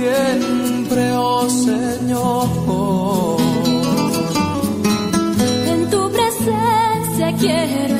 siempre, oh Señor. En tu presencia quiero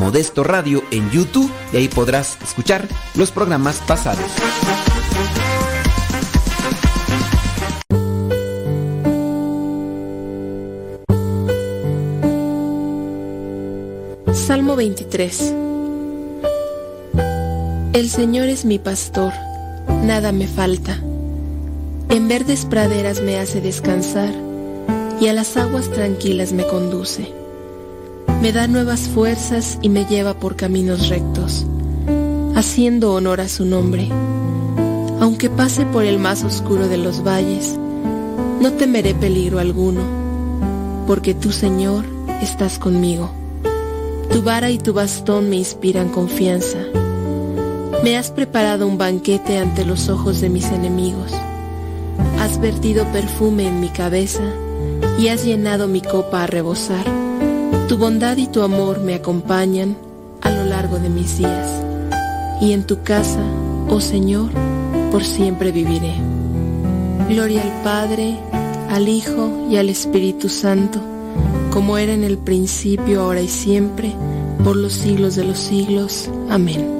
Modesto Radio en YouTube y ahí podrás escuchar los programas pasados. Salmo 23 El Señor es mi pastor, nada me falta. En verdes praderas me hace descansar y a las aguas tranquilas me conduce me da nuevas fuerzas y me lleva por caminos rectos, haciendo honor a su nombre. Aunque pase por el más oscuro de los valles, no temeré peligro alguno, porque tú, Señor, estás conmigo. Tu vara y tu bastón me inspiran confianza. Me has preparado un banquete ante los ojos de mis enemigos. Has vertido perfume en mi cabeza y has llenado mi copa a rebosar. Tu bondad y tu amor me acompañan a lo largo de mis días. Y en tu casa, oh Señor, por siempre viviré. Gloria al Padre, al Hijo y al Espíritu Santo, como era en el principio, ahora y siempre, por los siglos de los siglos. Amén.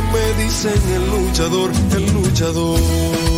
dicen el luchador, el luchador.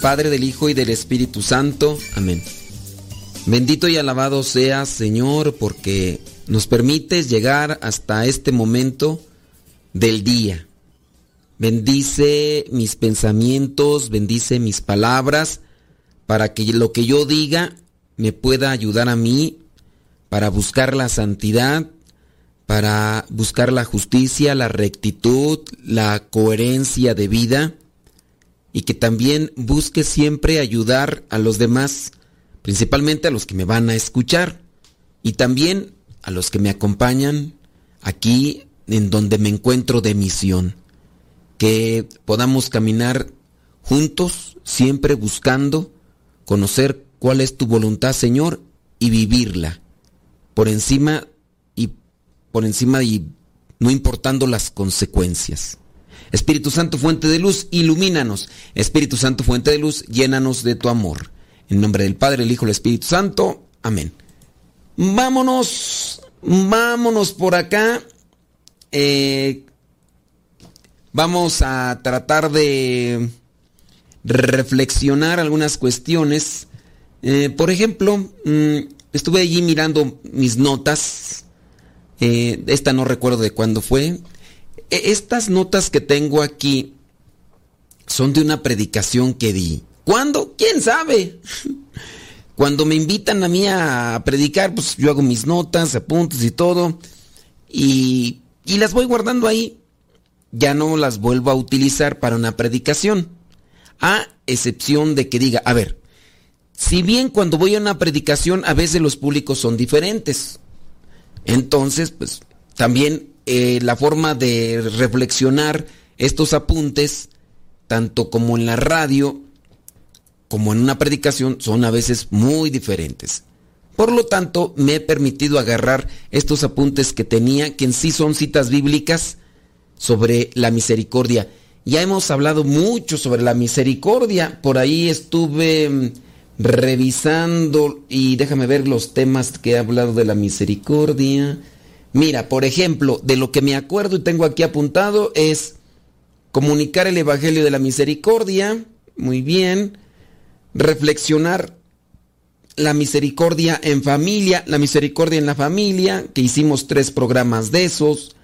Padre, del Hijo y del Espíritu Santo. Amén. Bendito y alabado seas, Señor, porque nos permites llegar hasta este momento del día. Bendice mis pensamientos, bendice mis palabras, para que lo que yo diga me pueda ayudar a mí para buscar la santidad, para buscar la justicia, la rectitud, la coherencia de vida y que también busque siempre ayudar a los demás, principalmente a los que me van a escuchar y también a los que me acompañan aquí en donde me encuentro de misión. Que podamos caminar juntos, siempre buscando conocer cuál es tu voluntad, Señor, y vivirla por encima y por encima y no importando las consecuencias. Espíritu Santo, fuente de luz, ilumínanos. Espíritu Santo, fuente de luz, llénanos de tu amor. En nombre del Padre, el Hijo y el Espíritu Santo. Amén. Vámonos, vámonos por acá. Eh, vamos a tratar de reflexionar algunas cuestiones. Eh, por ejemplo, mm, estuve allí mirando mis notas. Eh, esta no recuerdo de cuándo fue. E, estas notas que tengo aquí son de una predicación que di. ¿Cuándo? ¿Quién sabe? Cuando me invitan a mí a predicar, pues yo hago mis notas, apuntes y todo. Y, y las voy guardando ahí. Ya no las vuelvo a utilizar para una predicación. A excepción de que diga, a ver, si bien cuando voy a una predicación a veces los públicos son diferentes. Entonces, pues también eh, la forma de reflexionar estos apuntes, tanto como en la radio, como en una predicación, son a veces muy diferentes. Por lo tanto, me he permitido agarrar estos apuntes que tenía, que en sí son citas bíblicas sobre la misericordia. ya hemos hablado mucho sobre la misericordia. Por ahí estuve mm, revisando y déjame ver los temas que he hablado de la misericordia. Mira, por ejemplo, de lo que me acuerdo y tengo aquí apuntado es comunicar el Evangelio de la Misericordia, muy bien, reflexionar la misericordia en familia, la misericordia en la familia, que hicimos tres programas de esos.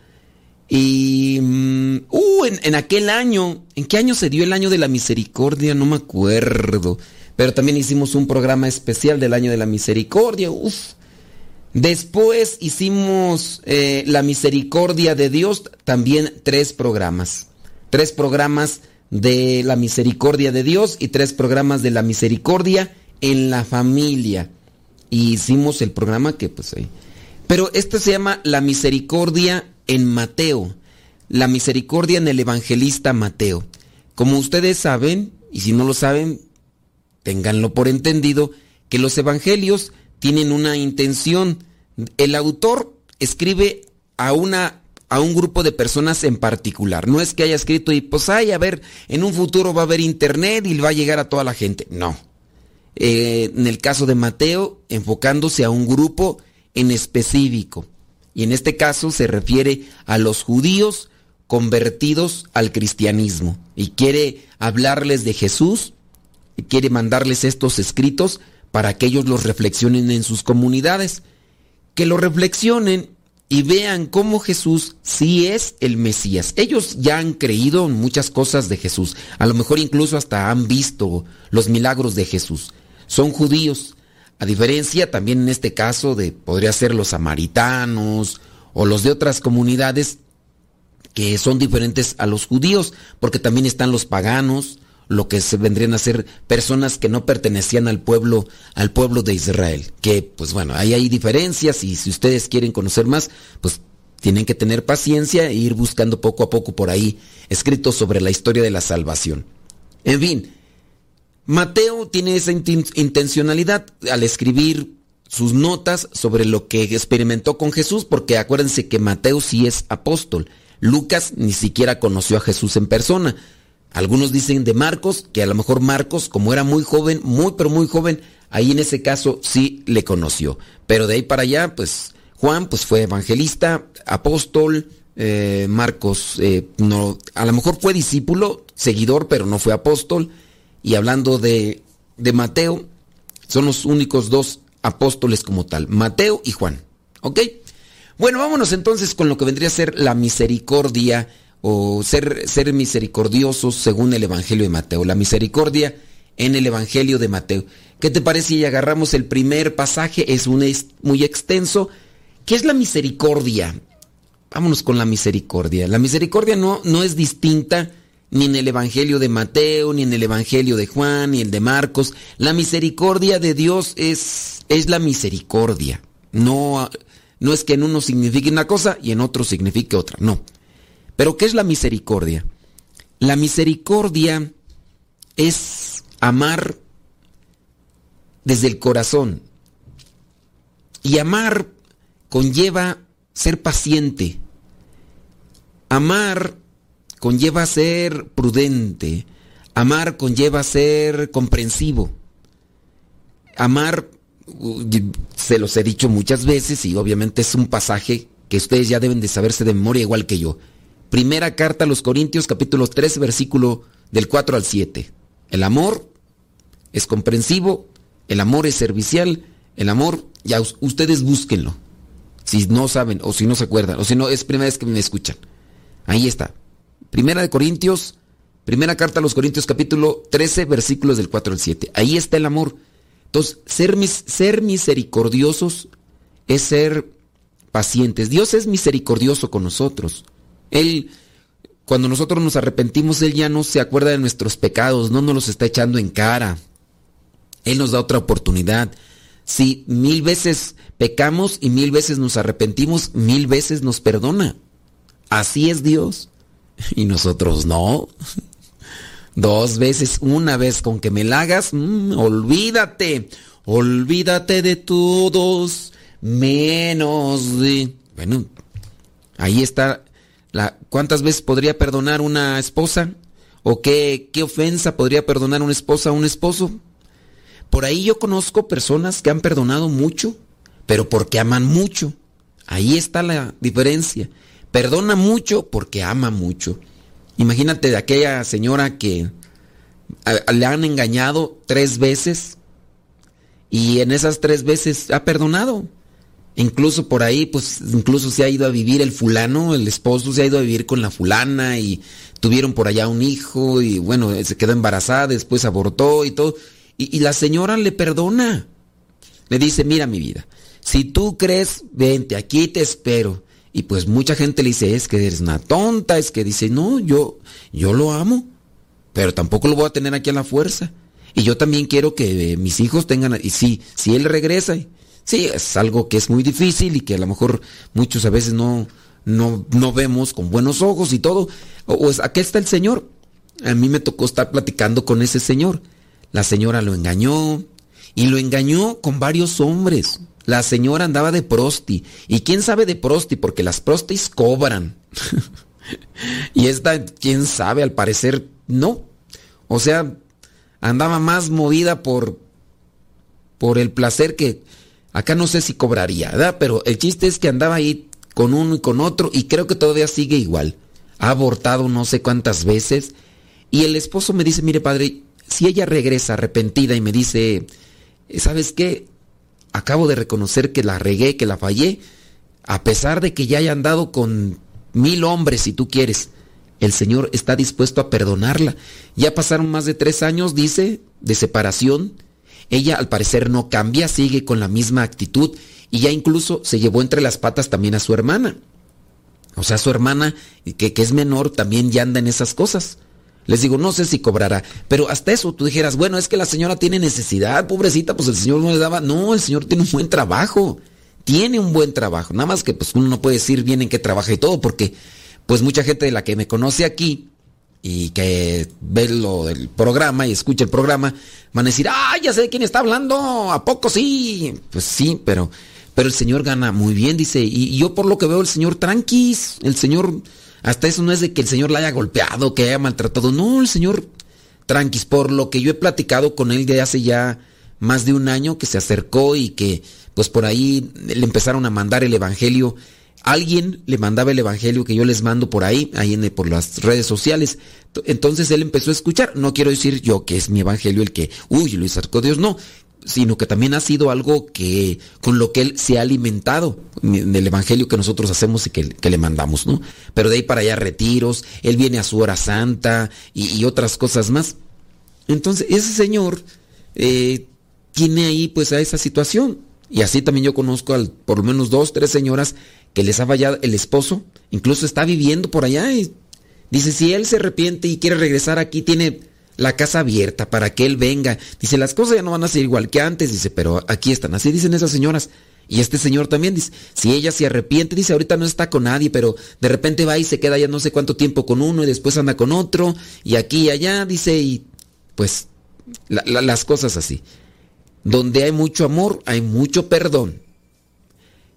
Y, mm, uh, en, aquel año, ¿en qué año se dio el año de la misericordia? No me acuerdo. Pero también hicimos un programa especial del año de la misericordia. Uf. Después hicimos eh, la misericordia de Dios, también tres programas. Tres programas de la misericordia de Dios y tres programas de la misericordia en la familia. Y hicimos el programa que pues ahí. Pero este se llama La misericordia en Mateo. La misericordia en el evangelista Mateo. Como ustedes saben, y si no lo saben, ténganlo por entendido, que los evangelios tienen una intención. El autor escribe a una a un grupo de personas en particular. No es que haya escrito y pues ay, a ver, en un futuro va a haber internet y va a llegar a toda la gente. No. Eh, en el caso de Mateo, enfocándose a un grupo en específico. Y en este caso se refiere a los judíos convertidos al cristianismo. Y quiere hablarles de Jesús, y quiere mandarles estos escritos para que ellos los reflexionen en sus comunidades. Que lo reflexionen y vean cómo Jesús sí es el Mesías. Ellos ya han creído en muchas cosas de Jesús. A lo mejor incluso hasta han visto los milagros de Jesús son judíos. A diferencia también en este caso de podría ser los samaritanos o los de otras comunidades que son diferentes a los judíos, porque también están los paganos, lo que se vendrían a ser personas que no pertenecían al pueblo al pueblo de Israel, que pues bueno, ahí hay diferencias y si ustedes quieren conocer más, pues tienen que tener paciencia e ir buscando poco a poco por ahí escritos sobre la historia de la salvación. En fin, Mateo tiene esa intencionalidad al escribir sus notas sobre lo que experimentó con Jesús, porque acuérdense que Mateo sí es apóstol. Lucas ni siquiera conoció a Jesús en persona. Algunos dicen de Marcos, que a lo mejor Marcos, como era muy joven, muy pero muy joven, ahí en ese caso sí le conoció. Pero de ahí para allá, pues Juan pues fue evangelista, apóstol, eh, Marcos eh, no, a lo mejor fue discípulo, seguidor, pero no fue apóstol. Y hablando de, de Mateo, son los únicos dos apóstoles como tal, Mateo y Juan. ¿Ok? Bueno, vámonos entonces con lo que vendría a ser la misericordia o ser, ser misericordiosos según el Evangelio de Mateo. La misericordia en el Evangelio de Mateo. ¿Qué te parece si agarramos el primer pasaje? Es un muy extenso. ¿Qué es la misericordia? Vámonos con la misericordia. La misericordia no, no es distinta ni en el Evangelio de Mateo, ni en el Evangelio de Juan, ni el de Marcos. La misericordia de Dios es, es la misericordia. No, no es que en uno signifique una cosa y en otro signifique otra, no. Pero ¿qué es la misericordia? La misericordia es amar desde el corazón. Y amar conlleva ser paciente. Amar conlleva ser prudente. Amar conlleva ser comprensivo. Amar, se los he dicho muchas veces y obviamente es un pasaje que ustedes ya deben de saberse de memoria igual que yo. Primera carta a los Corintios capítulo 3 versículo del 4 al 7. El amor es comprensivo, el amor es servicial, el amor, ya ustedes búsquenlo. Si no saben o si no se acuerdan o si no es primera vez que me escuchan. Ahí está. Primera de Corintios, primera carta a los Corintios capítulo 13 versículos del 4 al 7. Ahí está el amor. Entonces, ser, ser misericordiosos es ser pacientes. Dios es misericordioso con nosotros. Él, cuando nosotros nos arrepentimos, Él ya no se acuerda de nuestros pecados, no nos los está echando en cara. Él nos da otra oportunidad. Si mil veces pecamos y mil veces nos arrepentimos, mil veces nos perdona. Así es Dios. Y nosotros no. Dos veces, una vez con que me la hagas, mm, olvídate, olvídate de todos, menos de... Bueno, ahí está ¿Cuántas veces podría perdonar una esposa? ¿O qué, qué ofensa podría perdonar una esposa a un esposo? Por ahí yo conozco personas que han perdonado mucho, pero porque aman mucho. Ahí está la diferencia. Perdona mucho porque ama mucho. Imagínate de aquella señora que le han engañado tres veces y en esas tres veces ha perdonado. Incluso por ahí, pues, incluso se ha ido a vivir el fulano, el esposo se ha ido a vivir con la fulana y tuvieron por allá un hijo y bueno, se quedó embarazada, después abortó y todo. Y, la señora le perdona. Le dice, mira mi vida, si tú crees, vente, aquí te espero. Y pues mucha gente le dice, es que eres una tonta, es que dice, no, yo, yo lo amo, pero tampoco lo voy a tener aquí a la fuerza. Y yo también quiero que mis hijos tengan, y sí, si él regresa, Sí, es algo que es muy difícil y que a lo mejor muchos a veces no, no, no vemos con buenos ojos y todo. O, es, aquí está el Señor. A mí me tocó estar platicando con ese señor. La señora lo engañó y lo engañó con varios hombres. La señora andaba de prosti. ¿Y quién sabe de prosti? Porque las prostis cobran. y esta, quién sabe, al parecer no. O sea, andaba más movida por, por el placer que Acá no sé si cobraría, ¿verdad? Pero el chiste es que andaba ahí con uno y con otro y creo que todavía sigue igual. Ha abortado no sé cuántas veces. Y el esposo me dice, mire padre, si ella regresa arrepentida y me dice, ¿sabes qué? Acabo de reconocer que la regué, que la fallé, a pesar de que ya haya andado con mil hombres, si tú quieres, el Señor está dispuesto a perdonarla. Ya pasaron más de tres años, dice, de separación ella al parecer no cambia, sigue con la misma actitud y ya incluso se llevó entre las patas también a su hermana. O sea, su hermana, que, que es menor, también ya anda en esas cosas. Les digo, no sé si cobrará, pero hasta eso tú dijeras, bueno, es que la señora tiene necesidad, pobrecita, pues el señor no le daba. No, el señor tiene un buen trabajo, tiene un buen trabajo. Nada más que pues uno no puede decir bien en qué trabaja y todo, porque pues mucha gente de la que me conoce aquí, y que ve lo del programa y escucha el programa, van a decir, ah, ya sé de quién está hablando, ¿a poco sí? Pues sí, pero, pero el Señor gana muy bien, dice, y, yo por lo que veo el Señor tranquis, el Señor, hasta eso no es de que el Señor la haya golpeado, que haya maltratado, no, el Señor tranquis, por lo que yo he platicado con él de hace ya más de un año que se acercó y que pues por ahí le empezaron a mandar el Evangelio alguien le mandaba el evangelio que yo les mando por ahí, ahí en, por las redes sociales. Entonces él empezó a escuchar. No quiero decir yo que es mi evangelio el que, uy, lo acercó Dios, no, sino que también ha sido algo que con lo que él se ha alimentado del evangelio que nosotros hacemos y que, le mandamos, ¿no? Pero de ahí para allá retiros, él viene a su hora santa y, otras cosas más. Entonces ese señor eh, tiene ahí pues a esa situación. Y así también yo conozco al, por lo menos dos, tres señoras que les ha fallado el esposo, incluso está viviendo por allá y dice, si él se arrepiente y quiere regresar aquí, tiene la casa abierta para que él venga. Dice, las cosas ya no van a ser igual que antes, dice, pero aquí están. Así dicen esas señoras. Y este señor también dice, si ella se arrepiente, dice, ahorita no está con nadie, pero de repente va y se queda ya no sé cuánto tiempo con uno y después anda con otro, y aquí y allá, dice, y pues las cosas así. Donde hay mucho amor, hay mucho perdón.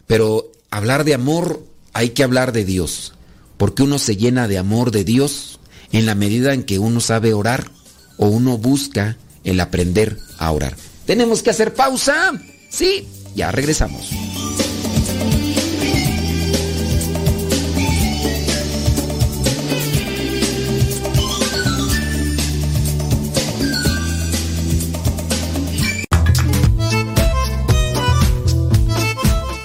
Pero hablar de amor, hay que hablar de Dios, porque uno se llena de amor de Dios en la medida en que uno sabe orar o uno busca el aprender a orar. ¿Tenemos que hacer pausa? Sí, ya regresamos.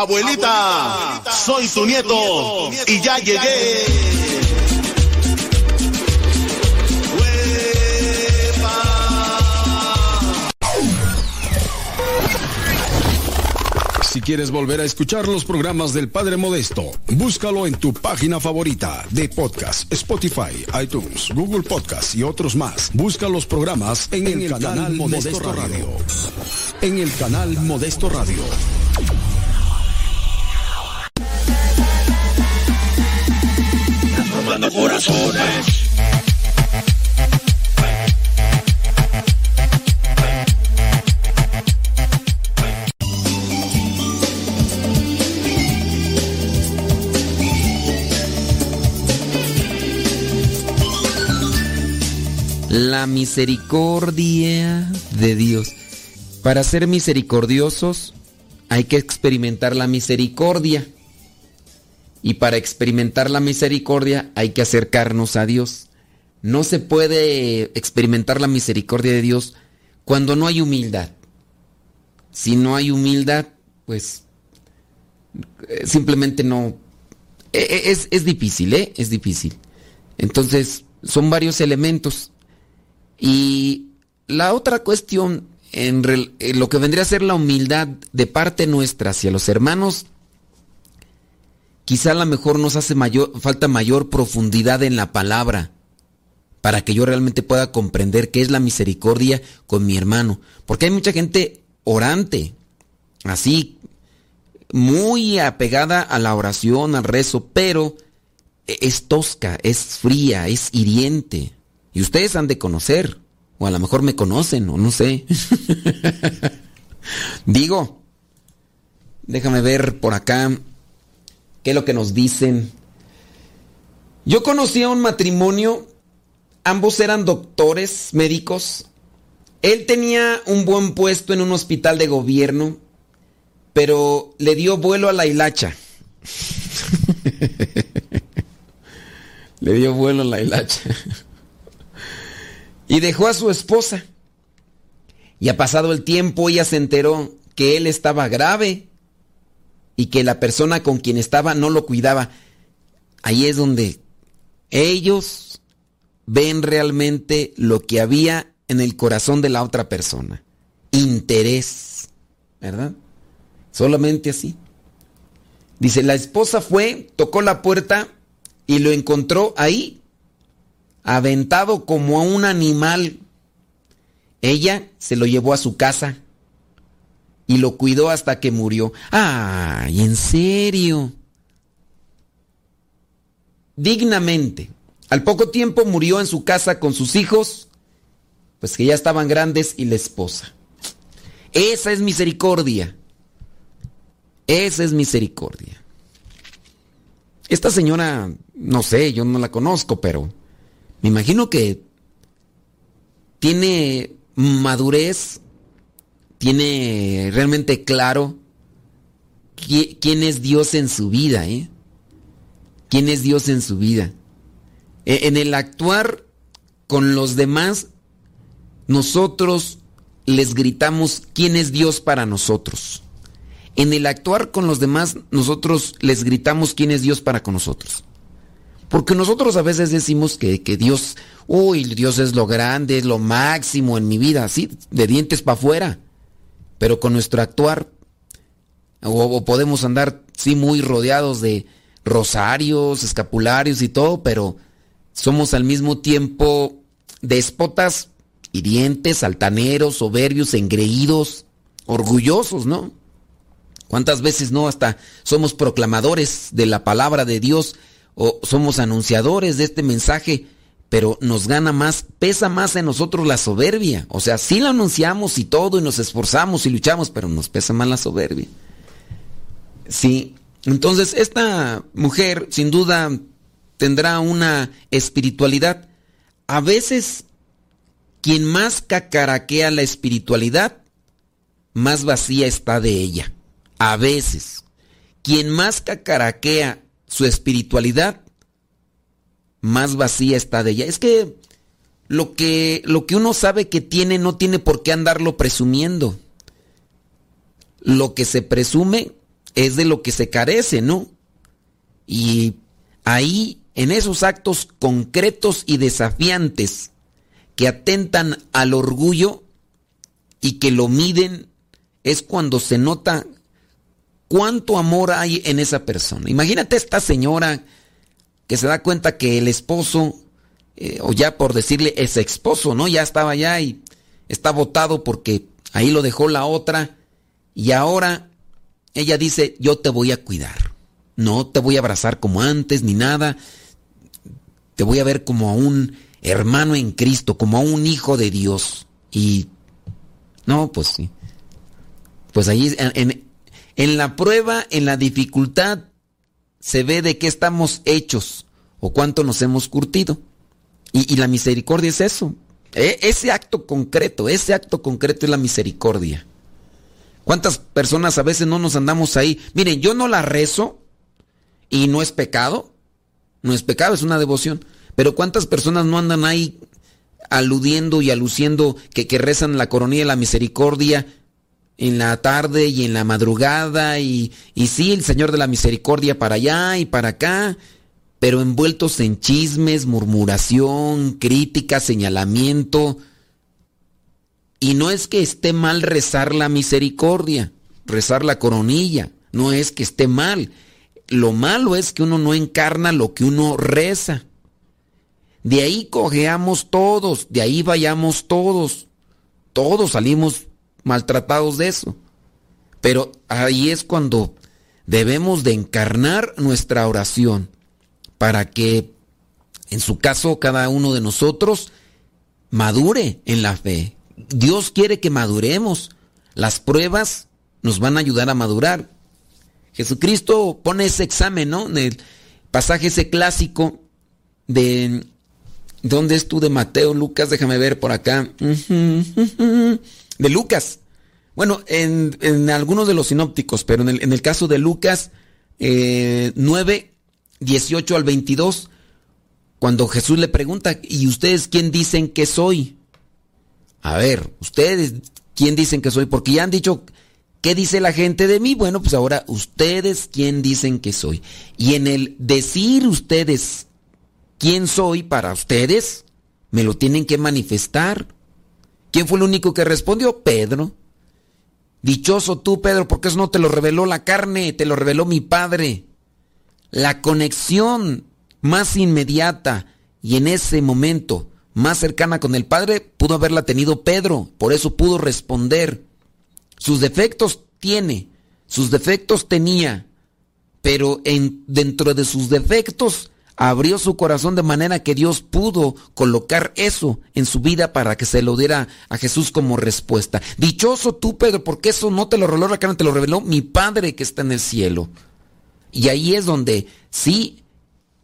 Abuelita, soy tu nieto y ya llegué. Si quieres volver a escuchar los programas del Padre Modesto, búscalo en tu página favorita de podcast, Spotify, iTunes, Google Podcast y otros más. Busca los programas en, el, canal, Modesto, Radio. En el canal Modesto Radio. Corazones. La misericordia de Dios. Para ser misericordiosos hay que experimentar la misericordia. Y para experimentar la misericordia hay que acercarnos a Dios. No se puede experimentar la misericordia de Dios cuando no hay humildad. Si no hay humildad, pues eh, simplemente no... E, e, es, es difícil, ¿eh? Es difícil. Entonces, son varios elementos. Y la otra cuestión, en, lo que vendría a ser la humildad de parte nuestra hacia los hermanos, quizá a lo mejor nos hace mayor, falta mayor profundidad en la palabra para que yo realmente pueda comprender qué es la misericordia con mi hermano. Porque hay mucha gente orante, así, muy apegada a la oración, al rezo, pero es tosca, es fría, es hiriente. Y ustedes han de conocer, o a lo mejor me conocen, o no sé. Digo, déjame ver por acá qué es lo que nos dicen. Yo conocí a un matrimonio, ambos eran doctores, médicos. Él tenía un buen puesto en un hospital de gobierno, pero le dio vuelo a la hilacha. le dio vuelo a la hilacha y dejó a su esposa. Y ha pasado el tiempo, ella se enteró que él estaba grave y que la persona con quien estaba no lo cuidaba. Ahí es donde ellos ven realmente lo que había en el corazón de la otra persona. Interés, ¿verdad? Solamente así. Dice, la esposa fue, tocó la puerta y lo encontró ahí aventado como a un animal. Ella se lo llevó a su casa y lo cuidó hasta que murió. ¡Ay, en serio! Dignamente. Al poco tiempo murió en su casa con sus hijos, pues que ya estaban grandes, y la esposa. Esa es misericordia. Esa es misericordia. Esta señora, no sé, yo no la conozco, pero me imagino que tiene madurez, tiene realmente claro quién es Dios en su vida, ¿eh? ¿Quién es Dios en su vida? E, en el actuar con los demás, nosotros les gritamos quién es Dios para nosotros. En el actuar con los demás, nosotros les gritamos quién es Dios para con nosotros. Porque nosotros a veces decimos que, Dios, uy, Dios es lo grande, es lo máximo en mi vida, así, de dientes para afuera. Pero con nuestro actuar, o, podemos andar, sí, muy rodeados de rosarios, escapularios y todo, pero somos al mismo tiempo déspotas, hirientes, altaneros, soberbios, engreídos, orgullosos, ¿no? ¿Cuántas veces no? Hasta somos proclamadores de la palabra de Dios o somos anunciadores de este mensaje, pero nos gana más, pesa más en nosotros la soberbia. O sea, sí lo anunciamos y todo y nos esforzamos y luchamos, pero nos pesa más la soberbia. Sí, entonces esta mujer sin duda tendrá una espiritualidad. A veces quien más cacaraquea la espiritualidad, más vacía está de ella. A veces. Quien más cacaraquea su espiritualidad, más vacía está de ella. Es que lo que, lo que uno sabe que tiene no tiene por qué andarlo presumiendo. Lo que se presume es de lo que se carece, ¿no? Y ahí, en esos actos concretos y desafiantes que atentan al orgullo y que lo miden, es cuando se nota cuánto amor hay en esa persona. Imagínate esta señora que se da cuenta que el esposo, eh, o ya por decirle ese esposo, ¿no? Ya estaba allá y está votado porque ahí lo dejó la otra y ahora ella dice, yo te voy a cuidar. No te voy a abrazar como antes ni nada. Te voy a ver como a un hermano en Cristo, como a un hijo de Dios. Y no, pues sí. Pues ahí en, en la prueba, en la dificultad, se ve de qué estamos hechos o cuánto nos hemos curtido. Y, la misericordia es eso. E, ese acto concreto, ese acto concreto es la misericordia. ¿Cuántas personas a veces no nos andamos ahí? Miren, yo no la rezo y no es pecado. No es pecado, es una devoción. Pero ¿cuántas personas no andan ahí aludiendo y aluciendo que, que rezan la coronilla de la misericordia en la tarde y en la madrugada y, y sí, el Señor de la Misericordia para allá y para acá, pero envueltos en chismes, murmuración, crítica, señalamiento. Y no es que esté mal rezar la misericordia, rezar la coronilla, no es que esté mal. Lo malo es que uno no encarna lo que uno reza. De ahí cojeamos todos, de ahí vayamos todos. Todos salimos maltratados de eso. Pero ahí es cuando debemos de encarnar nuestra oración para que, en su caso, cada uno de nosotros madure en la fe. Dios quiere que maduremos. Las pruebas nos van a ayudar a madurar. Jesucristo pone ese examen, ¿no? En el pasaje ese clásico de... ¿Dónde es tú de Mateo, Lucas? Déjame ver por acá de Lucas. Bueno, en, algunos de los sinópticos, pero en el, caso de Lucas 9, eh, 18 al 22, cuando Jesús le pregunta, ¿y ustedes quién dicen que soy? A ver, ustedes quién dicen que soy, porque ya han dicho, ¿qué dice la gente de mí? Bueno, pues ahora ustedes quién dicen que soy. Y en el decir ustedes quién soy para ustedes, me lo tienen que manifestar. ¿Quién fue el único que respondió? Pedro. Dichoso tú, Pedro, porque eso no te lo reveló la carne, te lo reveló mi Padre. La conexión más inmediata y en ese momento más cercana con el Padre pudo haberla tenido Pedro, por eso pudo responder. Sus defectos tiene, sus defectos tenía, pero en, dentro de sus defectos abrió su corazón de manera que Dios pudo colocar eso en su vida para que se lo diera a Jesús como respuesta. Dichoso tú, Pedro, porque eso no te lo reveló la carne, te lo reveló mi Padre que está en el cielo. Y ahí es donde sí,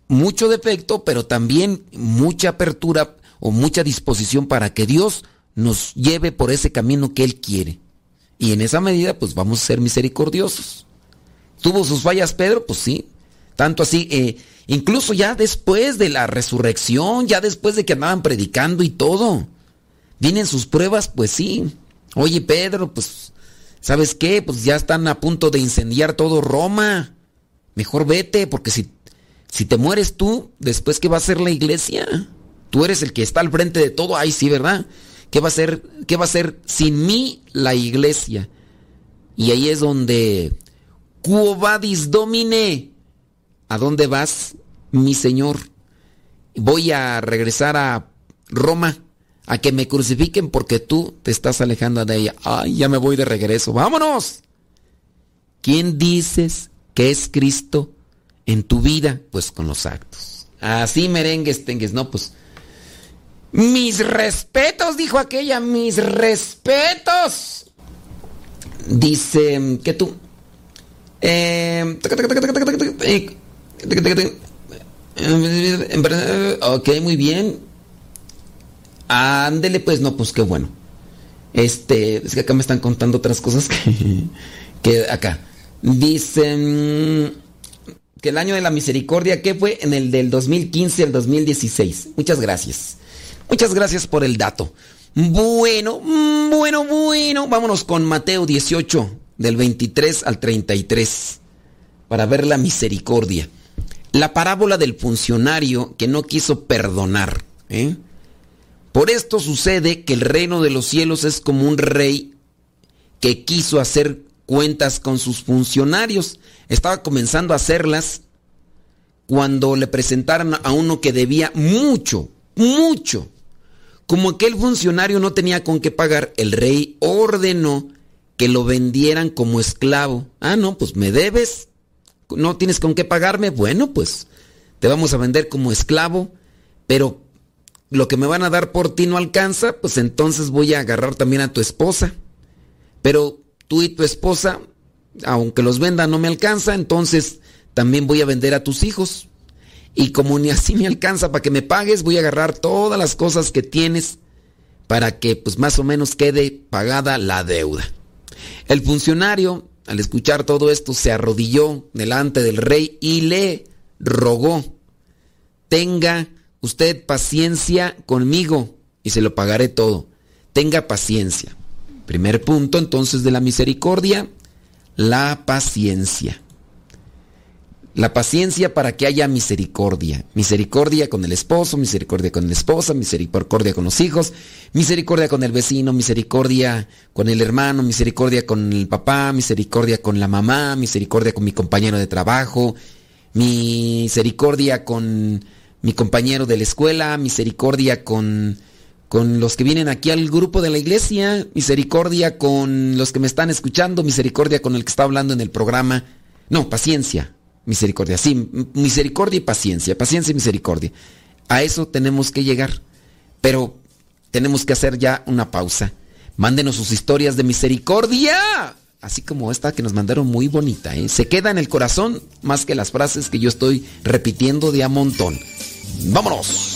mucho defecto, pero también mucha apertura o mucha disposición para que Dios nos lleve por ese camino que Él quiere. Y en esa medida, pues vamos a ser misericordiosos. ¿Tuvo sus fallas Pedro? Pues sí. Tanto así, eh, Incluso ya después de la resurrección, ya después de que andaban predicando y todo. Vienen sus pruebas, pues sí. Oye, Pedro, pues, ¿sabes qué? Pues ya están a punto de incendiar todo Roma. Mejor vete, porque si, si te mueres tú, después, ¿qué va a hacer la iglesia? Tú eres el que está al frente de todo. Ay, sí, ¿verdad? ¿Qué va a ser, qué va a ser sin mí la iglesia? Y ahí es donde Quo vadis domine ¿A dónde vas, mi Señor? Voy a regresar a Roma a que me crucifiquen porque tú te estás alejando de ella. Ay, ya me voy de regreso. Vámonos. ¿Quién dices que es Cristo en tu vida? Pues con los actos. Así merengues tengues, no, pues. Mis respetos, dijo aquella, mis respetos. Dice que tú. Eh, Ok, muy bien. Ándele, pues no, pues qué bueno. Este, es que acá me están contando otras cosas que, acá. Dicen que el año de la misericordia, ¿qué fue? En el del 2015 al 2016. Muchas gracias. Muchas gracias por el dato. Bueno, bueno, bueno. Vámonos con Mateo 18, del 23 al 33, para ver la misericordia. La parábola del funcionario que no quiso perdonar. ¿eh? Por esto sucede que el reino de los cielos es como un rey que quiso hacer cuentas con sus funcionarios. Estaba comenzando a hacerlas cuando le presentaron a uno que debía mucho, mucho. Como aquel funcionario no tenía con qué pagar, el rey ordenó que lo vendieran como esclavo. Ah, no, pues me debes, no tienes con qué pagarme. Bueno, pues te vamos a vender como esclavo, pero lo que me van a dar por ti no alcanza, pues entonces voy a agarrar también a tu esposa. Pero tú y tu esposa, aunque los venda no me alcanza, entonces también voy a vender a tus hijos. Y como ni así me alcanza para que me pagues, voy a agarrar todas las cosas que tienes para que pues más o menos quede pagada la deuda. El funcionario, al escuchar todo esto, se arrodilló delante del rey y le rogó, tenga usted paciencia conmigo y se lo pagaré todo. Tenga paciencia. Primer punto entonces de la misericordia, la paciencia. La paciencia para que haya misericordia. Misericordia con el esposo, misericordia con la esposa, misericordia con los hijos, misericordia con el vecino, misericordia con el hermano, misericordia con el papá, misericordia con la mamá, misericordia con mi compañero de trabajo, misericordia con mi compañero de la escuela, misericordia con, con los que vienen aquí al grupo de la iglesia, misericordia con los que me están escuchando, misericordia con el que está hablando en el programa. No, paciencia, misericordia, sí, misericordia y paciencia, paciencia y misericordia. A eso tenemos que llegar, pero tenemos que hacer ya una pausa. Mándenos sus historias de misericordia, así como esta que nos mandaron muy bonita, ¿eh? se queda en el corazón más que las frases que yo estoy repitiendo de a montón. Vámonos.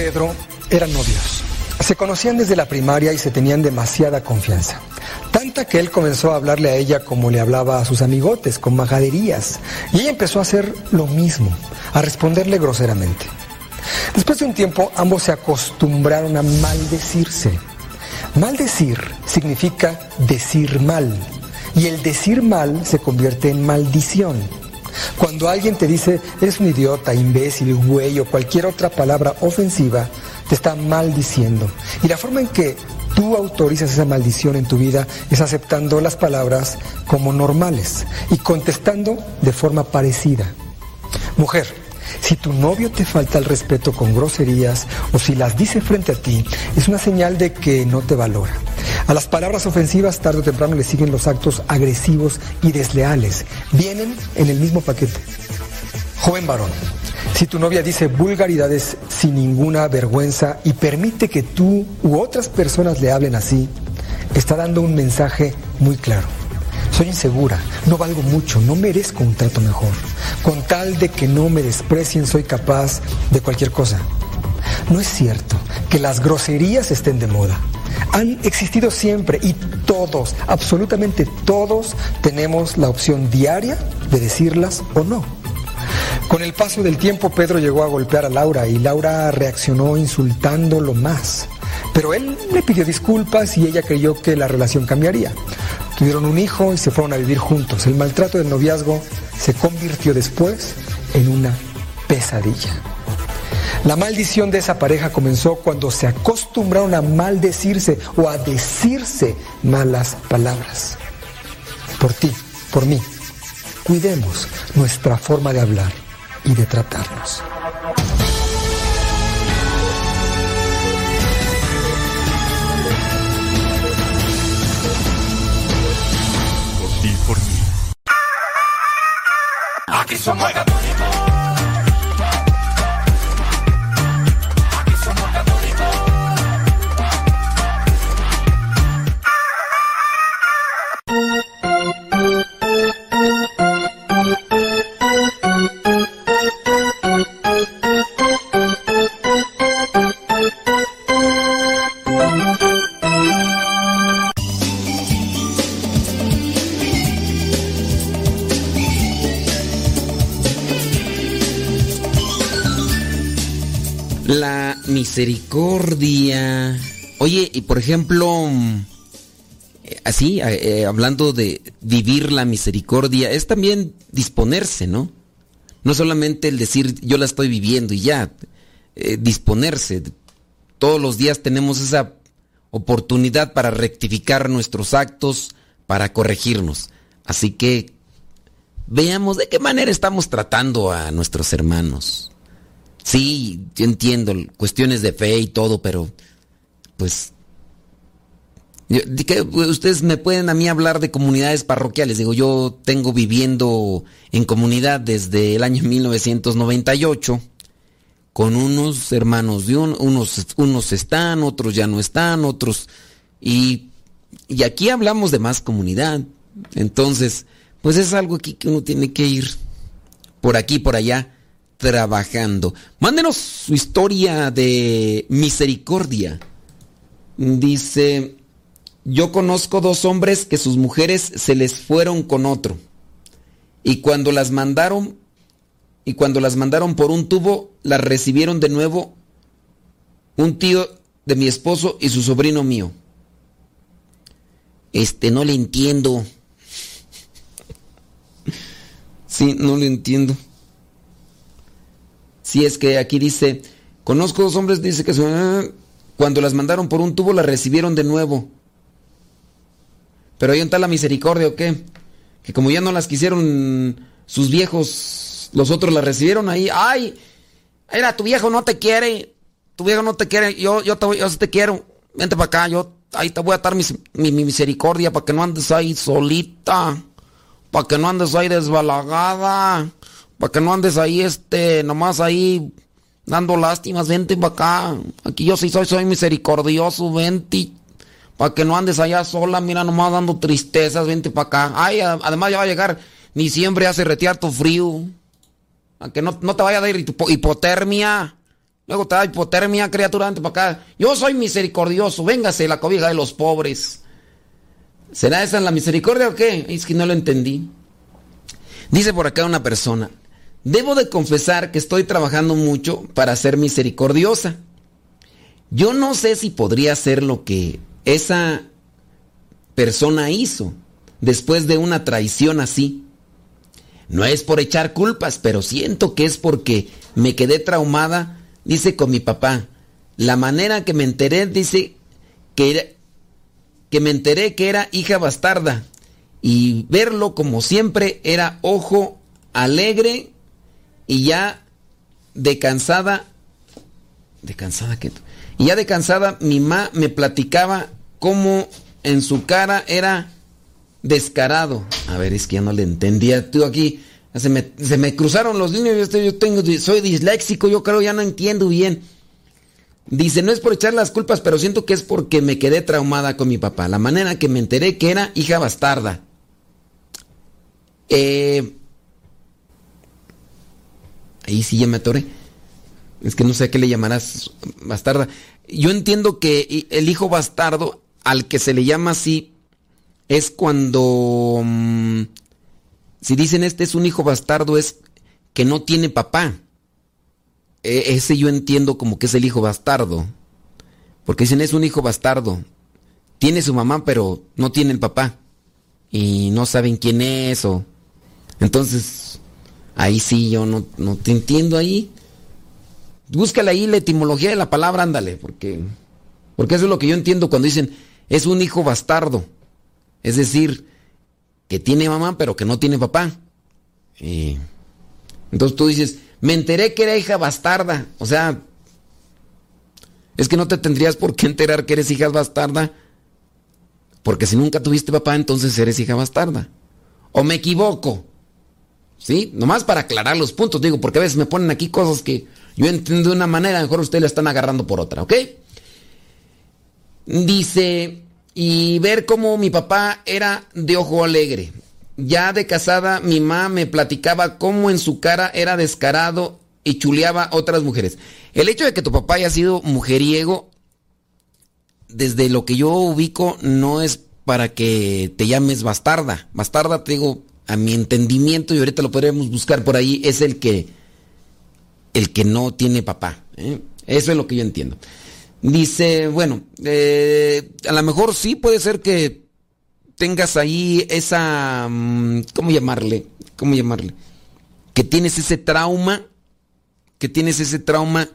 Pedro eran novios. Se conocían desde la primaria y se tenían demasiada confianza. Tanta que él comenzó a hablarle a ella como le hablaba a sus amigotes, con majaderías. Y ella empezó a hacer lo mismo, a responderle groseramente. Después de un tiempo, ambos se acostumbraron a maldecirse. Maldecir significa decir mal. Y el decir mal se convierte en maldición. Cuando alguien te dice, eres un idiota, imbécil, güey o cualquier otra palabra ofensiva, te está maldiciendo. Y la forma en que tú autorizas esa maldición en tu vida es aceptando las palabras como normales y contestando de forma parecida. Mujer, si tu novio te falta el respeto con groserías o si las dice frente a ti, es una señal de que no te valora. A las palabras ofensivas tarde o temprano le siguen los actos agresivos y desleales. Vienen en el mismo paquete. Joven varón, si tu novia dice vulgaridades sin ninguna vergüenza y permite que tú u otras personas le hablen así, está dando un mensaje muy claro. Soy insegura, no valgo mucho, no merezco un trato mejor. Con tal de que no me desprecien, soy capaz de cualquier cosa. No es cierto que las groserías estén de moda. Han existido siempre y todos, absolutamente todos, tenemos la opción diaria de decirlas o no. Con el paso del tiempo, Pedro llegó a golpear a Laura y Laura reaccionó insultándolo más. Pero él le pidió disculpas y ella creyó que la relación cambiaría. Tuvieron un hijo y se fueron a vivir juntos. El maltrato del noviazgo se convirtió después en una pesadilla. La maldición de esa pareja comenzó cuando se acostumbraron a maldecirse o a decirse malas palabras. Por ti, por mí, cuidemos nuestra forma de hablar y de tratarnos. Aquí somos católicos. Aquí misericordia. Oye, y por ejemplo, eh, así, eh, hablando de vivir la misericordia, es también disponerse, ¿no? No solamente el decir yo la estoy viviendo y ya, eh, disponerse. Todos los días tenemos esa oportunidad para rectificar nuestros actos, para corregirnos. Así que veamos de qué manera estamos tratando a nuestros hermanos. Sí, yo entiendo cuestiones de fe y todo, pero pues ustedes me pueden a mí hablar de comunidades parroquiales. Digo, yo tengo viviendo en comunidad desde el año 1998 con unos hermanos de unos, unos están, otros ya no están, otros... Y, y aquí hablamos de más comunidad. Entonces, pues es algo aquí que uno tiene que ir por aquí, por allá, trabajando. Mándenos su historia de misericordia. Dice, yo conozco dos hombres que sus mujeres se les fueron con otro. Y cuando las mandaron y cuando las mandaron por un tubo, las recibieron de nuevo un tío de mi esposo y su sobrino mío. Este, no le entiendo. Sí, no le entiendo. Si es que aquí dice, conozco dos hombres, dice que cuando las mandaron por un tubo, las recibieron de nuevo. Pero ahí está la misericordia, ¿o qué? Que como ya no las quisieron sus viejos los otros la recibieron ahí. ¡Ay! Era, tu viejo no te quiere. Tu viejo no te quiere. Yo, yo, te, yo te quiero. Vente para acá. Yo ahí te voy a dar mi, mi, misericordia para que no andes ahí solita. Para que no andes ahí desbalagada. Para que no andes ahí, este, nomás ahí dando lástimas. Vente para acá. Aquí yo sí soy, soy misericordioso. Vente. Para que no andes allá sola, mira, nomás dando tristezas. Vente para acá. Ay, además ya va a llegar diciembre, hace retear tu frío. Aunque no, no te vaya a dar hipotermia. Luego te da hipotermia, criatura, ante para acá. Yo soy misericordioso, véngase la cobija de los pobres. ¿Será esa la misericordia o qué? Es que no lo entendí. Dice por acá una persona, debo de confesar que estoy trabajando mucho para ser misericordiosa. Yo no sé si podría ser lo que esa persona hizo después de una traición así. No es por echar culpas, pero siento que es porque me quedé traumada, dice con mi papá. La manera que me enteré, dice que que me enteré que era hija bastarda y verlo como siempre era ojo alegre y ya de cansada, de cansada que y ya de cansada mi mamá me platicaba cómo en su cara era descarado. A ver, es que ya no le entendía. Tú aquí se me, cruzaron los líneas. Yo, tengo, soy disléxico, yo creo ya no entiendo bien. Dice, no es por echar las culpas, pero siento que es porque me quedé traumada con mi papá. La manera que me enteré que era hija bastarda. Eh, ahí sí ya me atoré. Es que no sé a qué le llamarás bastarda. Yo entiendo que el hijo bastardo, al que se le llama así, es cuando... Mm, si dicen este es un hijo bastardo, es que no tiene papá. E, ese yo entiendo como que es el hijo bastardo. Porque dicen es un hijo bastardo. Tiene su mamá, pero no tiene el papá. Y no saben quién es o... Entonces, ahí sí yo no, no te entiendo ahí. Búscale ahí la etimología de la palabra, ándale, porque... Porque eso es lo que yo entiendo cuando dicen es un hijo bastardo. Es decir, que tiene mamá pero que no tiene papá. entonces tú dices, me enteré que era hija bastarda. O sea, es que no te tendrías por qué enterar que eres hija bastarda. Porque si nunca tuviste papá, entonces eres hija bastarda. O me equivoco. ¿Sí? Nomás para aclarar los puntos, digo, porque a veces me ponen aquí cosas que yo entiendo de una manera, mejor ustedes la están agarrando por otra, ¿ok? Dice, y ver cómo mi papá era de ojo alegre. Ya de casada, mi mamá me platicaba cómo en su cara era descarado y chuleaba otras mujeres. El hecho de que tu papá haya sido mujeriego, desde lo que yo ubico, no es para que te llames bastarda. Bastarda, te digo, a mi entendimiento, y ahorita lo podremos buscar por ahí, es el que, el que no tiene papá. ¿eh? Eso es lo que yo entiendo. Dice, bueno, eh, a lo mejor sí puede ser que tengas ahí esa, mm, ¿cómo llamarle? ¿Cómo llamarle? Que tienes ese trauma, que tienes ese trauma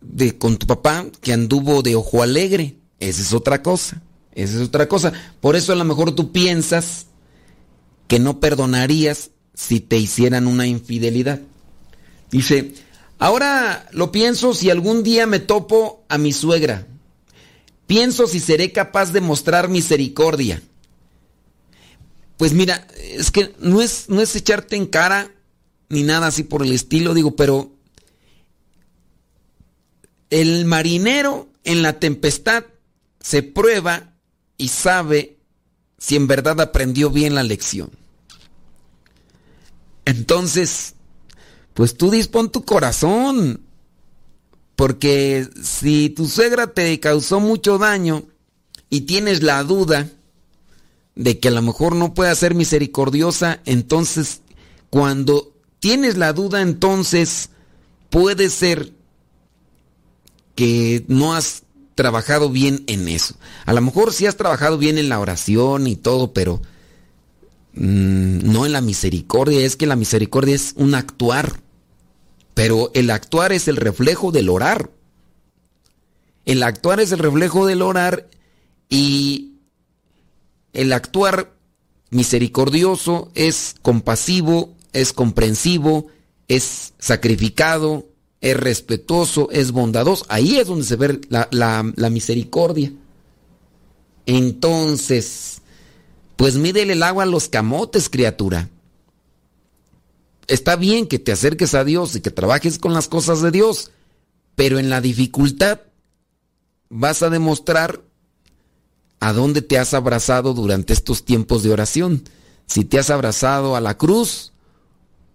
de con tu papá que anduvo de ojo alegre. Esa es otra cosa. Esa es otra cosa. Por eso a lo mejor tú piensas que no perdonarías si te hicieran una infidelidad. Dice, ahora lo pienso si algún día me topo a mi suegra. Pienso si seré capaz de mostrar misericordia. Pues mira, es que no es, no es echarte en cara ni nada así por el estilo, digo, pero el marinero en la tempestad se prueba y sabe si en verdad aprendió bien la lección. Entonces, pues tú dispón tu corazón. Porque si tu suegra te causó mucho daño y tienes la duda de que a lo mejor no puede ser misericordiosa, entonces cuando tienes la duda, entonces puede ser que no has trabajado bien en eso. A lo mejor sí has trabajado bien en la oración y todo, pero mm, no en la misericordia. Es que la misericordia es un actuar. Pero el actuar es el reflejo del orar. El actuar es el reflejo del orar y el actuar misericordioso es compasivo, es comprensivo, es sacrificado, es respetuoso, es bondadoso. Ahí es donde se ve la, la misericordia. Entonces, pues mídele el agua a los camotes, criatura. Está bien que te acerques a Dios y que trabajes con las cosas de Dios, pero en la dificultad vas a demostrar a dónde te has abrazado durante estos tiempos de oración. Si te has abrazado a la cruz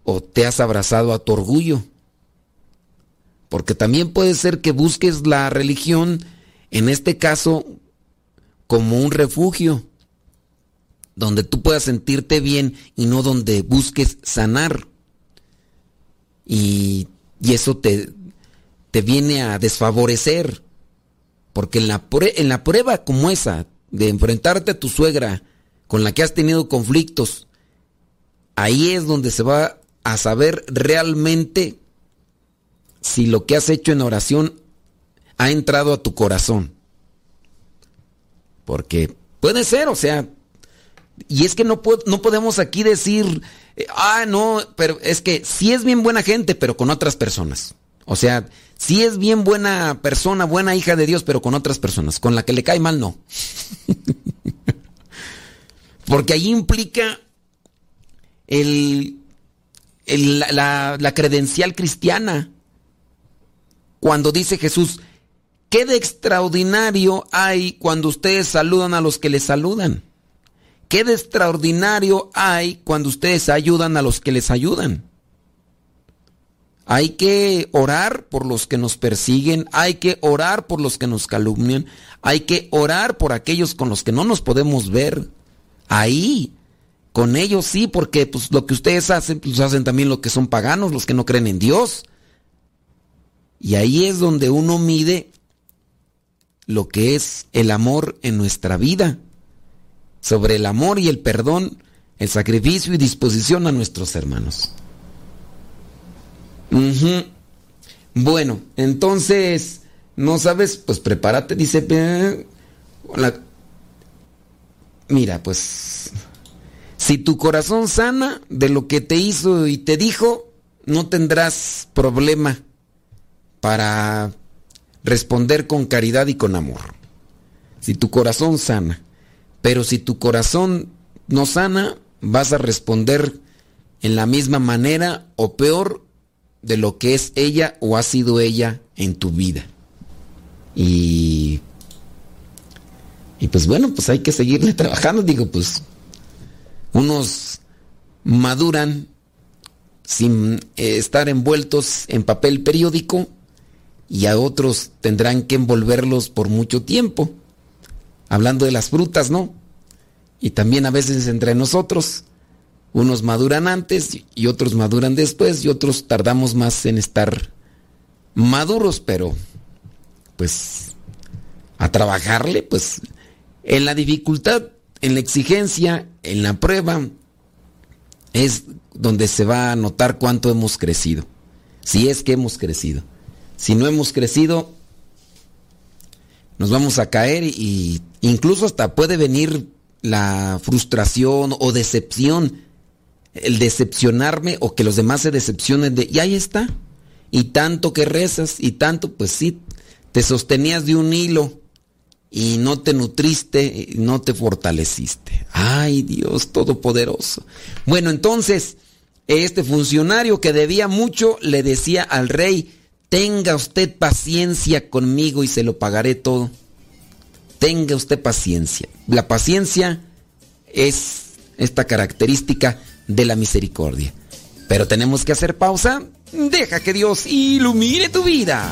o te has abrazado a tu orgullo. Porque también puede ser que busques la religión, en este caso, como un refugio, donde tú puedas sentirte bien y no donde busques sanar. Y, eso te, te, viene a desfavorecer. Porque en la, en la prueba como esa, de enfrentarte a tu suegra con la que has tenido conflictos, ahí es donde se va a saber realmente si lo que has hecho en oración ha entrado a tu corazón. Porque puede ser, o sea, y es que no, no podemos aquí decir, eh, ah, no, pero es que sí es bien buena gente, pero con otras personas. O sea, sí es bien buena persona, buena hija de Dios, pero con otras personas. Con la que le cae mal, no. Porque ahí implica el, la, la credencial cristiana. Cuando dice Jesús, ¿qué de extraordinario hay cuando ustedes saludan a los que les saludan? ¿Qué de extraordinario hay cuando ustedes ayudan a los que les ayudan? Hay que orar por los que nos persiguen, hay que orar por los que nos calumnian, hay que orar por aquellos con los que no nos podemos ver. Ahí, con ellos sí, porque pues lo que ustedes hacen, pues hacen también lo que son paganos, los que no creen en Dios. Y ahí es donde uno mide lo que es el amor en nuestra vida. Sobre el amor y el perdón, el sacrificio y disposición a nuestros hermanos. Bueno, entonces, ¿no sabes? Pues prepárate, dice. Mira, pues, si tu corazón sana de lo que te hizo y te dijo, no tendrás problema para responder con caridad y con amor. Si tu corazón sana. Pero si tu corazón no sana, vas a responder en la misma manera o peor de lo que es ella o ha sido ella en tu vida. Y, y pues bueno, pues hay que seguirle trabajando. Digo, pues unos maduran sin eh, estar envueltos en papel periódico y a otros tendrán que envolverlos por mucho tiempo. Hablando de las frutas, ¿no? Y también a veces entre nosotros, unos maduran antes y otros maduran después y otros tardamos más en estar maduros, pero pues a trabajarle, pues en la dificultad, en la exigencia, en la prueba, es donde se va a notar cuánto hemos crecido. Si es que hemos crecido. Si no hemos crecido, nos vamos a caer y incluso hasta puede venir la frustración o decepción, el decepcionarme o que los demás se decepcionen de, y ahí está. Y tanto que rezas y tanto, pues sí, te sostenías de un hilo y no te nutriste, no te fortaleciste. Ay Dios Todopoderoso. Bueno, entonces, este funcionario que debía mucho le decía al rey, tenga usted paciencia conmigo y se lo pagaré todo. Tenga usted paciencia. La paciencia es esta característica de la misericordia. Pero tenemos que hacer pausa. Deja que Dios ilumine tu vida.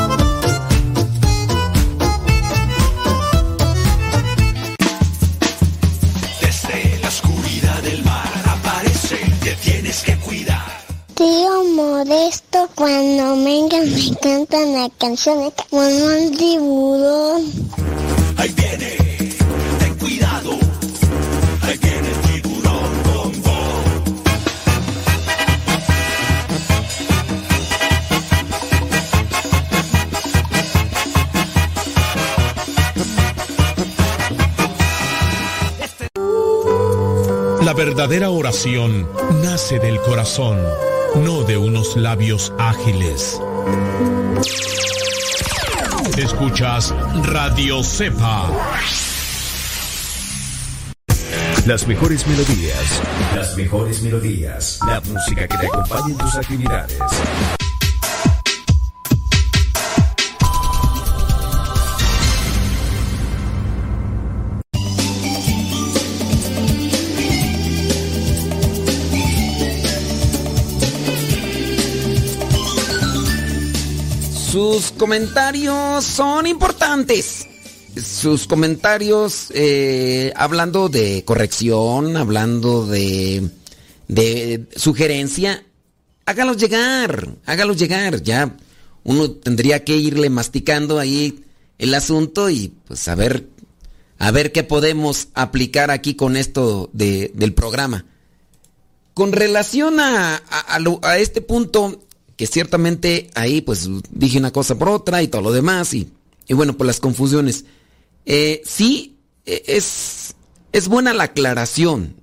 Tío Modesto, cuando vengan me cantan la canción como un tiburón. Ahí viene, ten cuidado. Ahí viene el tiburón bombo. La verdadera oración nace del corazón no de unos labios ágiles. Escuchas Radio Cepa. Las mejores melodías. Las mejores melodías. La música que te acompaña en tus actividades. Sus comentarios son importantes. Sus comentarios eh, hablando de corrección, hablando de, de sugerencia, hágalos llegar, hágalos llegar. Ya uno tendría que irle masticando ahí el asunto y pues a ver, qué podemos aplicar aquí con esto de, del programa. Con relación a, a este punto, que ciertamente ahí pues dije una cosa por otra y todo lo demás y, y bueno, por las confusiones. Eh, sí, eh, es, es buena la aclaración.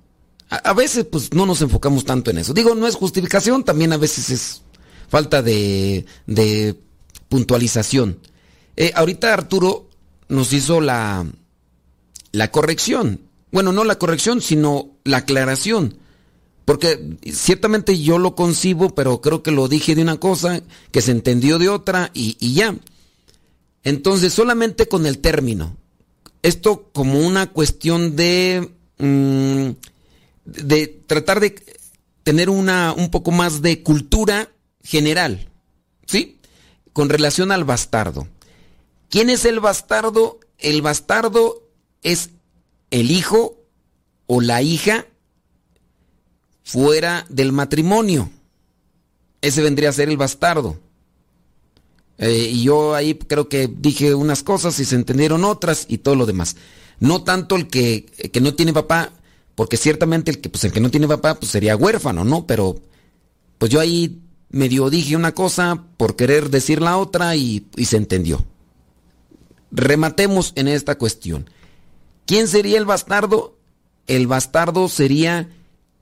A, a, veces pues no nos enfocamos tanto en eso. Digo, no es justificación, también a veces es falta de, de puntualización. Eh, ahorita Arturo nos hizo la, la corrección. Bueno, no la corrección, sino la aclaración. Porque ciertamente yo lo concibo, pero creo que lo dije de una cosa, que se entendió de otra y, ya. Entonces, solamente con el término. Esto como una cuestión de, mmm, de tratar de tener una, un poco más de cultura general. ¿Sí? Con relación al bastardo. ¿Quién es el bastardo? El bastardo es el hijo o la hija fuera del matrimonio. Ese vendría a ser el bastardo. Eh, y yo ahí creo que dije unas cosas y se entendieron otras y todo lo demás. No tanto el que, que no tiene papá, porque ciertamente el que, pues el que no tiene papá pues sería huérfano, ¿no? Pero pues yo ahí medio dije una cosa por querer decir la otra y, y se entendió. Rematemos en esta cuestión. ¿Quién sería el bastardo? El bastardo sería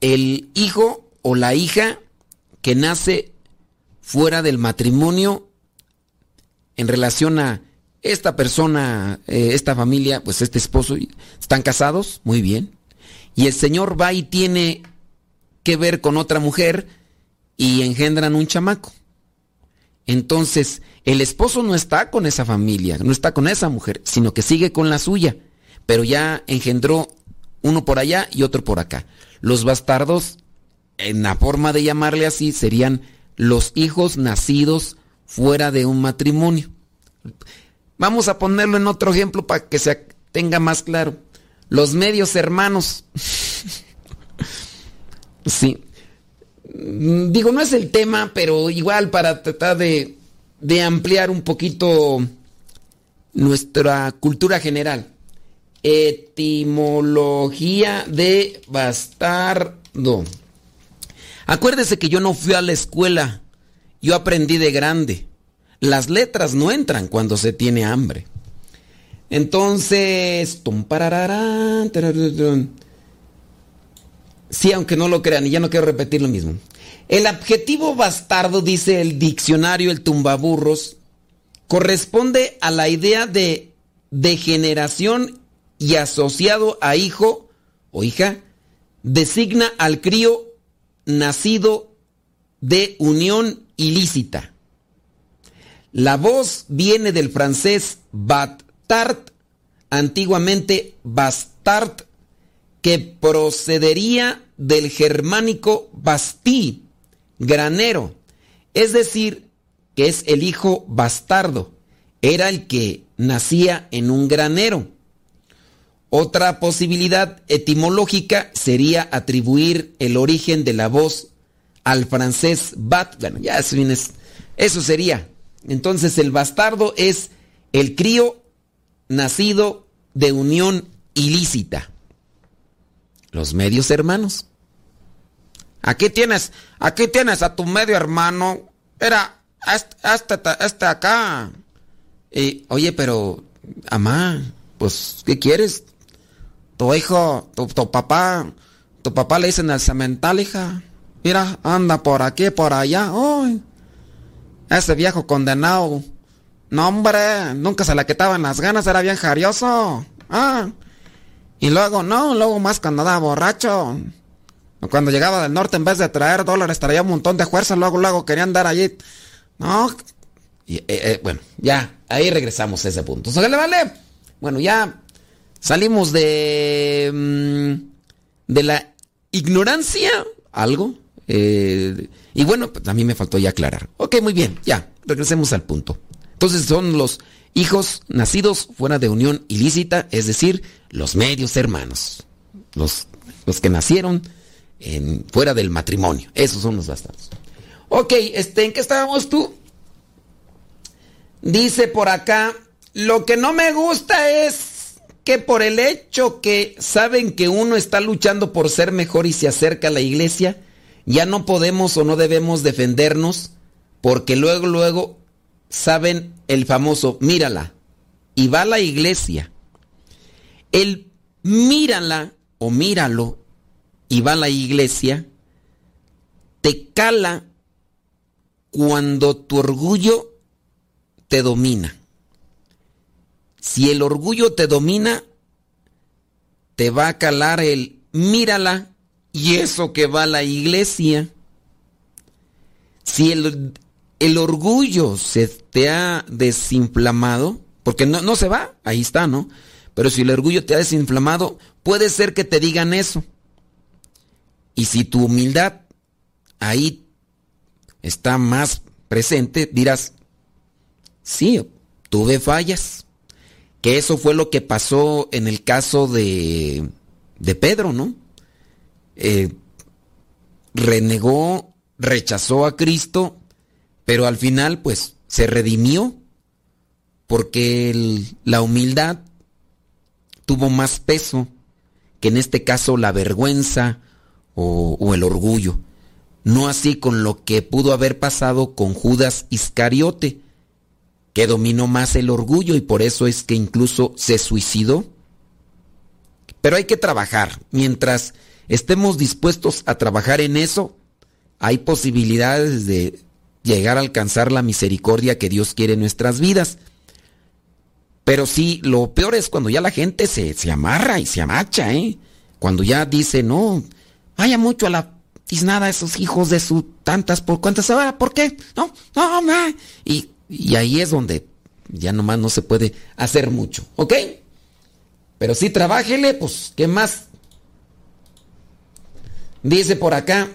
el hijo o la hija que nace fuera del matrimonio en relación a esta persona, eh, esta familia, pues este esposo, están casados, muy bien. Y el señor va y tiene que ver con otra mujer y engendran un chamaco. Entonces, el esposo no está con esa familia, no está con esa mujer, sino que sigue con la suya, pero ya engendró uno por allá y otro por acá. Los bastardos, en la forma de llamarle así, serían los hijos nacidos fuera de un matrimonio. Vamos a ponerlo en otro ejemplo para que se tenga más claro. Los medios hermanos. sí. Digo, no es el tema, pero igual para tratar de, ampliar un poquito nuestra cultura general. Etimología de bastardo. Acuérdese que yo no fui a la escuela, yo aprendí de grande. Las letras no entran cuando se tiene hambre. Entonces, sí, aunque no lo crean, y ya no quiero repetir lo mismo. El adjetivo bastardo, dice el diccionario El Tumbaburros, corresponde a la idea de degeneración y asociado a hijo o hija, designa al crío nacido de unión ilícita. La voz viene del francés bastard, antiguamente bastard, que procedería del germánico bastí, granero, es decir, que es el hijo bastardo, era el que nacía en un granero. Otra posibilidad etimológica sería atribuir el origen de la voz al francés bat. Bueno, ya eso, eso sería. Entonces el bastardo es el crío nacido de unión ilícita. Los medios hermanos. Aquí tienes, aquí tienes a tu medio hermano. Era este, acá. Y, oye, pero, amá, pues, ¿qué quieres? Tu hijo, tu, papá, tu papá le dicen el cemental, hija. Mira, anda por aquí, por allá. Ay, ese viejo condenado. No, hombre, nunca se le quitaban las ganas, era bien jarioso. Ah. Y luego, no, luego más cuando andaba borracho. Cuando llegaba del norte, en vez de traer dólares, traía un montón de fuerza. Luego, luego quería andar allí. No. Y, eh, eh, bueno, ya, ahí regresamos a ese punto. ¿Se le vale? Bueno, ya Salimos de, mm, de la ignorancia, algo. Eh, y bueno, pues a mí me faltó ya aclarar. Ok, muy bien, ya, regresemos al punto. Entonces son los hijos nacidos fuera de unión ilícita, es decir, los medios hermanos. Los, los que nacieron fuera del matrimonio. Esos son los bastardos. Ok, este, ¿en qué estábamos tú? Dice por acá, lo que no me gusta es que por el hecho que saben que uno está luchando por ser mejor y se acerca a la iglesia, ya no podemos o no debemos defendernos, porque luego, luego saben el famoso mírala y va a la iglesia. El mírala o míralo y va a la iglesia te cala cuando tu orgullo te domina. Si el orgullo te domina, te va a calar el mírala y eso que va a la iglesia. Si el, el orgullo se te ha desinflamado, porque no, no se va, ahí está, ¿no? Pero si el orgullo te ha desinflamado, puede ser que te digan eso. Y si tu humildad ahí está más presente, dirás, sí, tuve fallas. Eso fue lo que pasó en el caso de, de Pedro, ¿no? Eh, renegó, rechazó a Cristo, pero al final pues se redimió porque la humildad tuvo más peso que en este caso la vergüenza o, el orgullo. No así con lo que pudo haber pasado con Judas Iscariote, que dominó más el orgullo y por eso es que incluso se suicidó. Pero hay que trabajar. Mientras estemos dispuestos a trabajar en eso, hay posibilidades de llegar a alcanzar la misericordia que Dios quiere en nuestras vidas. Pero sí, lo peor es cuando ya la gente se, se amarra y se amacha, ¿eh? Cuando ya dice, no, vaya mucho a la tiznada esos hijos de sus tantas por cuántas horas, ¿por qué? No, no, no. Y, y ahí es donde ya nomás no se puede hacer mucho, ¿ok? Pero sí, trabájele, pues, ¿qué más? Dice por acá.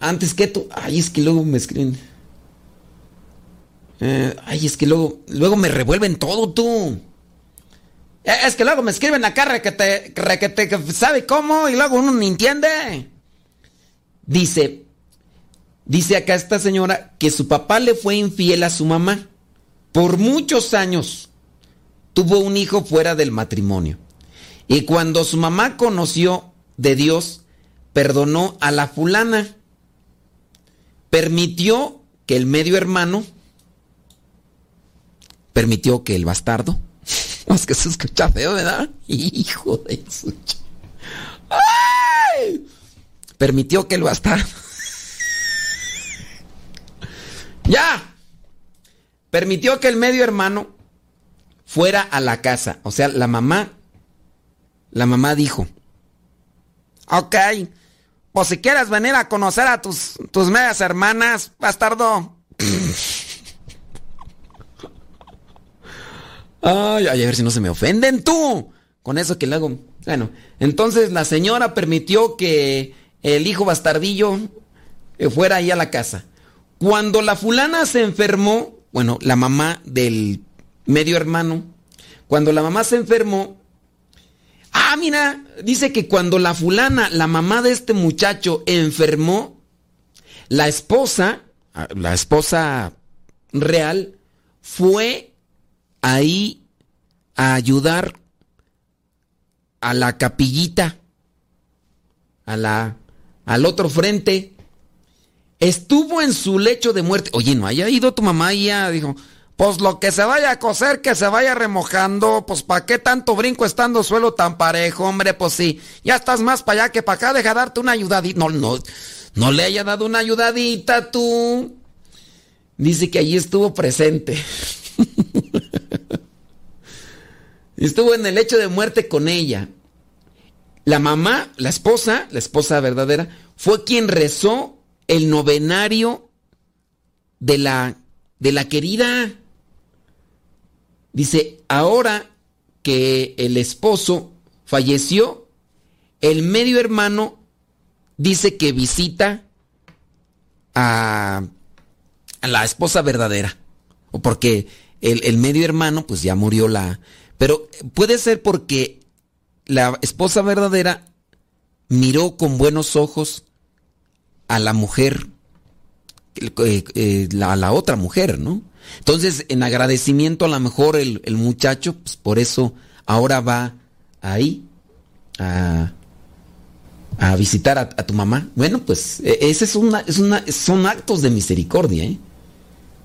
Antes que tú. Ay, es que luego me escriben. Eh, ay, es que luego, luego me revuelven todo tú. Eh, es que luego me escriben acá que te, que te sabe cómo y luego uno ni entiende. Dice, dice acá esta señora que su papá le fue infiel a su mamá por muchos años. Tuvo un hijo fuera del matrimonio. Y cuando su mamá conoció de Dios, perdonó a la fulana. Permitió que el medio hermano permitió que el bastardo. Es que se escucha feo, ¿verdad? Hijo de su. Permitió que el bastardo. ¡Ya! Permitió que el medio hermano fuera a la casa. O sea, la mamá. La mamá dijo: Ok, pues si quieres venir a conocer a tus, tus medias hermanas, bastardo. Ay, ay, a ver si no se me ofenden tú. Con eso que le hago. Bueno, entonces la señora permitió que el hijo bastardillo fuera ahí a la casa. Cuando la fulana se enfermó, bueno, la mamá del medio hermano, cuando la mamá se enfermó, ah, mira, dice que cuando la fulana, la mamá de este muchacho, enfermó, la esposa, ah, la esposa real, fue ahí a ayudar a la capillita, a la, al otro frente. Estuvo en su lecho de muerte. Oye, ¿no haya ido tu mamá y ya dijo, pues lo que se vaya a coser, que se vaya remojando, pues ¿para qué tanto brinco estando suelo tan parejo, hombre? Pues sí, ya estás más para allá que para acá, deja darte una ayudadita. No, no, no le haya dado una ayudadita tú. Dice que allí estuvo presente. Estuvo en el hecho de muerte con ella. La mamá, la esposa, la esposa verdadera, fue quien rezó el novenario de la, de la querida. Dice, ahora que el esposo falleció, el medio hermano dice que visita a, a la esposa verdadera. O porque el, el medio hermano, pues ya murió la, pero puede ser porque la esposa verdadera miró con buenos ojos a la mujer, eh, eh, a la otra mujer, ¿no? Entonces, en agradecimiento a lo mejor el, muchacho, pues por eso ahora va ahí a, visitar a, tu mamá. Bueno, pues e, ese es una, es una, son actos de misericordia, ¿eh?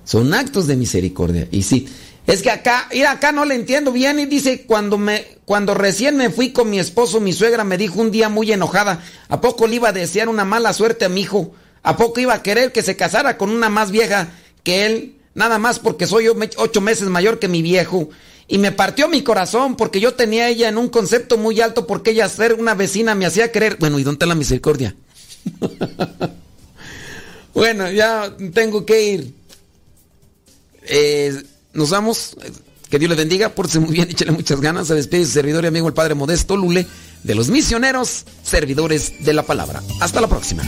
Son actos de misericordia. Y sí, es que acá, ir acá no le entiendo bien y dice, cuando me, cuando recién me fui con mi esposo, mi suegra me dijo un día muy enojada, ¿a poco le iba a desear una mala suerte a mi hijo? ¿A poco iba a querer que se casara con una más vieja que él? Nada más porque soy ocho meses mayor que mi viejo. Y me partió mi corazón porque yo tenía ella en un concepto muy alto porque ella ser una vecina me hacía querer. Bueno, ¿y dónde está la misericordia? bueno, ya tengo que ir. Eh, nos vamos. Que Dios le bendiga, pórtese muy bien, échale muchas ganas. Se despide su servidor y amigo el Padre Modesto Lule de los misioneros, servidores de la palabra. Hasta la próxima.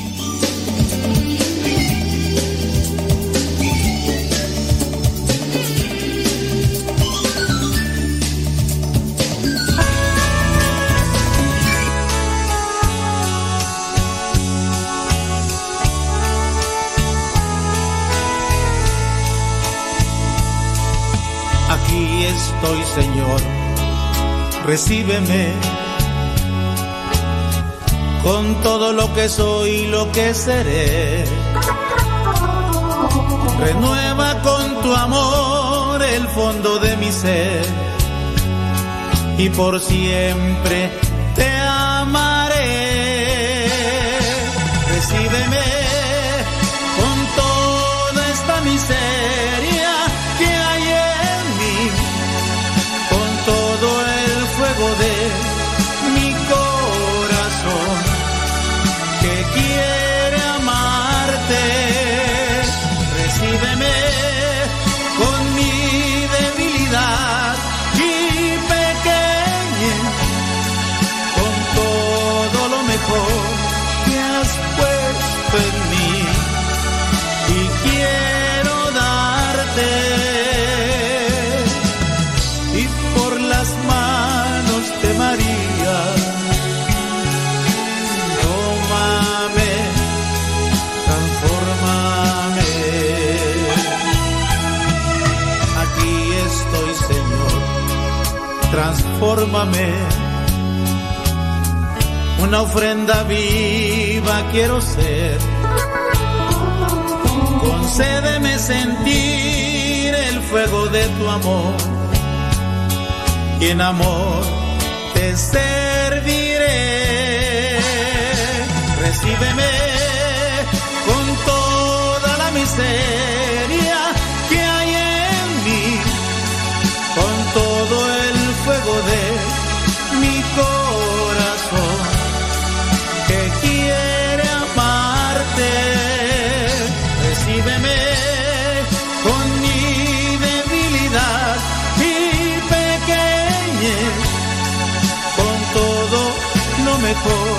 Recíbeme con todo lo que soy y lo que seré. Renueva con tu amor el fondo de mi ser y por siempre te amaré. Recíbeme here. transfórmame. Una ofrenda viva quiero ser. Concédeme sentir el fuego de tu amor. Y en amor te serviré. Recíbeme con toda la miseria people